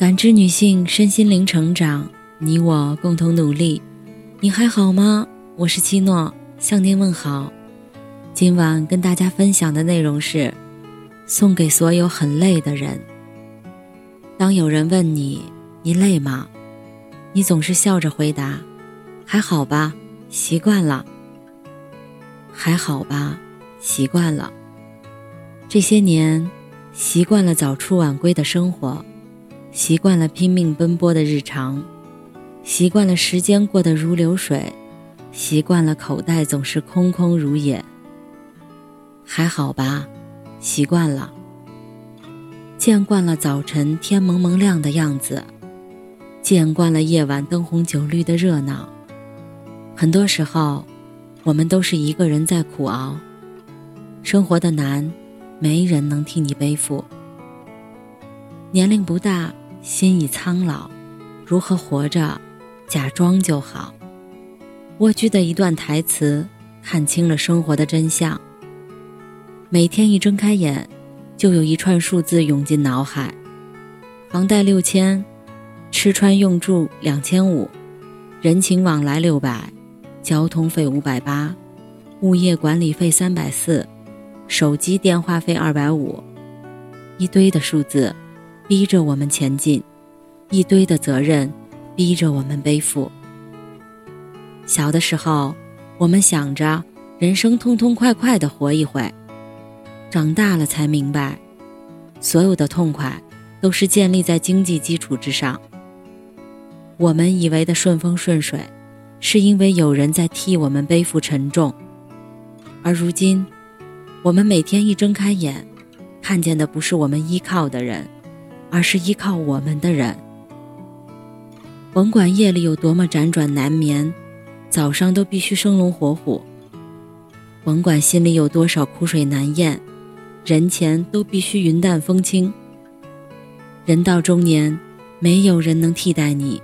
感知女性身心灵成长，你我共同努力。你还好吗？我是七诺，向您问好。今晚跟大家分享的内容是：送给所有很累的人。当有人问你“你累吗”，你总是笑着回答：“还好吧，习惯了。”还好吧，习惯了。这些年，习惯了早出晚归的生活。习惯了拼命奔波的日常，习惯了时间过得如流水，习惯了口袋总是空空如也。还好吧，习惯了。见惯了早晨天蒙蒙亮的样子，见惯了夜晚灯红酒绿的热闹。很多时候，我们都是一个人在苦熬，生活的难，没人能替你背负。年龄不大。心已苍老，如何活着？假装就好。蜗居的一段台词，看清了生活的真相。每天一睁开眼，就有一串数字涌进脑海：房贷六千，吃穿用住两千五，人情往来六百，交通费五百八，物业管理费三百四，手机电话费二百五，一堆的数字。逼着我们前进，一堆的责任逼着我们背负。小的时候，我们想着人生痛痛快快的活一回，长大了才明白，所有的痛快都是建立在经济基础之上。我们以为的顺风顺水，是因为有人在替我们背负沉重，而如今，我们每天一睁开眼，看见的不是我们依靠的人。而是依靠我们的人，甭管夜里有多么辗转难眠，早上都必须生龙活虎；甭管心里有多少苦水难咽，人前都必须云淡风轻。人到中年，没有人能替代你，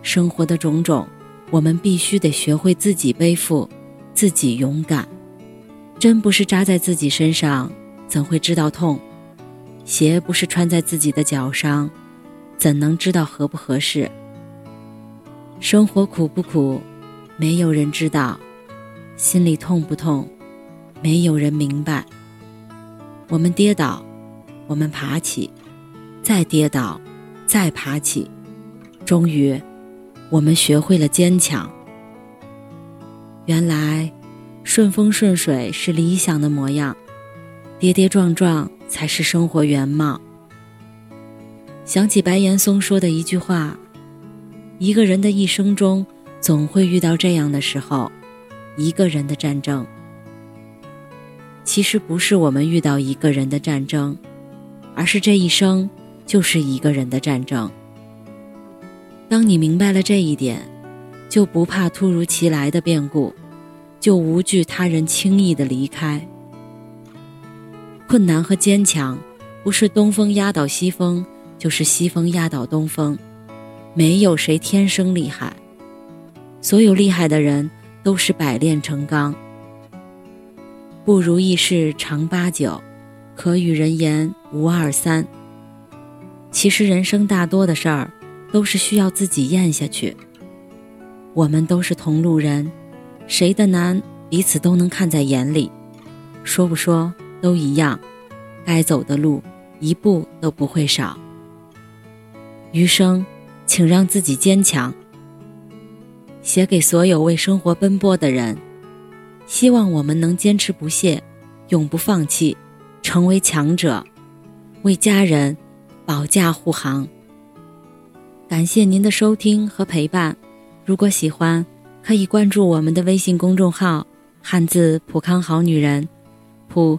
生活的种种，我们必须得学会自己背负，自己勇敢。真不是扎在自己身上，怎会知道痛？鞋不是穿在自己的脚上，怎能知道合不合适？生活苦不苦，没有人知道；心里痛不痛，没有人明白。我们跌倒，我们爬起，再跌倒，再爬起，终于，我们学会了坚强。原来，顺风顺水是理想的模样，跌跌撞撞。才是生活原貌。想起白岩松说的一句话：“一个人的一生中，总会遇到这样的时候，一个人的战争。其实不是我们遇到一个人的战争，而是这一生就是一个人的战争。当你明白了这一点，就不怕突如其来的变故，就无惧他人轻易的离开。”困难和坚强，不是东风压倒西风，就是西风压倒东风。没有谁天生厉害，所有厉害的人都是百炼成钢。不如意事常八九，可与人言无二三。其实人生大多的事儿，都是需要自己咽下去。我们都是同路人，谁的难彼此都能看在眼里。说不说？都一样，该走的路一步都不会少。余生，请让自己坚强。写给所有为生活奔波的人，希望我们能坚持不懈，永不放弃，成为强者，为家人保驾护航。感谢您的收听和陪伴。如果喜欢，可以关注我们的微信公众号“汉字普康好女人”，普。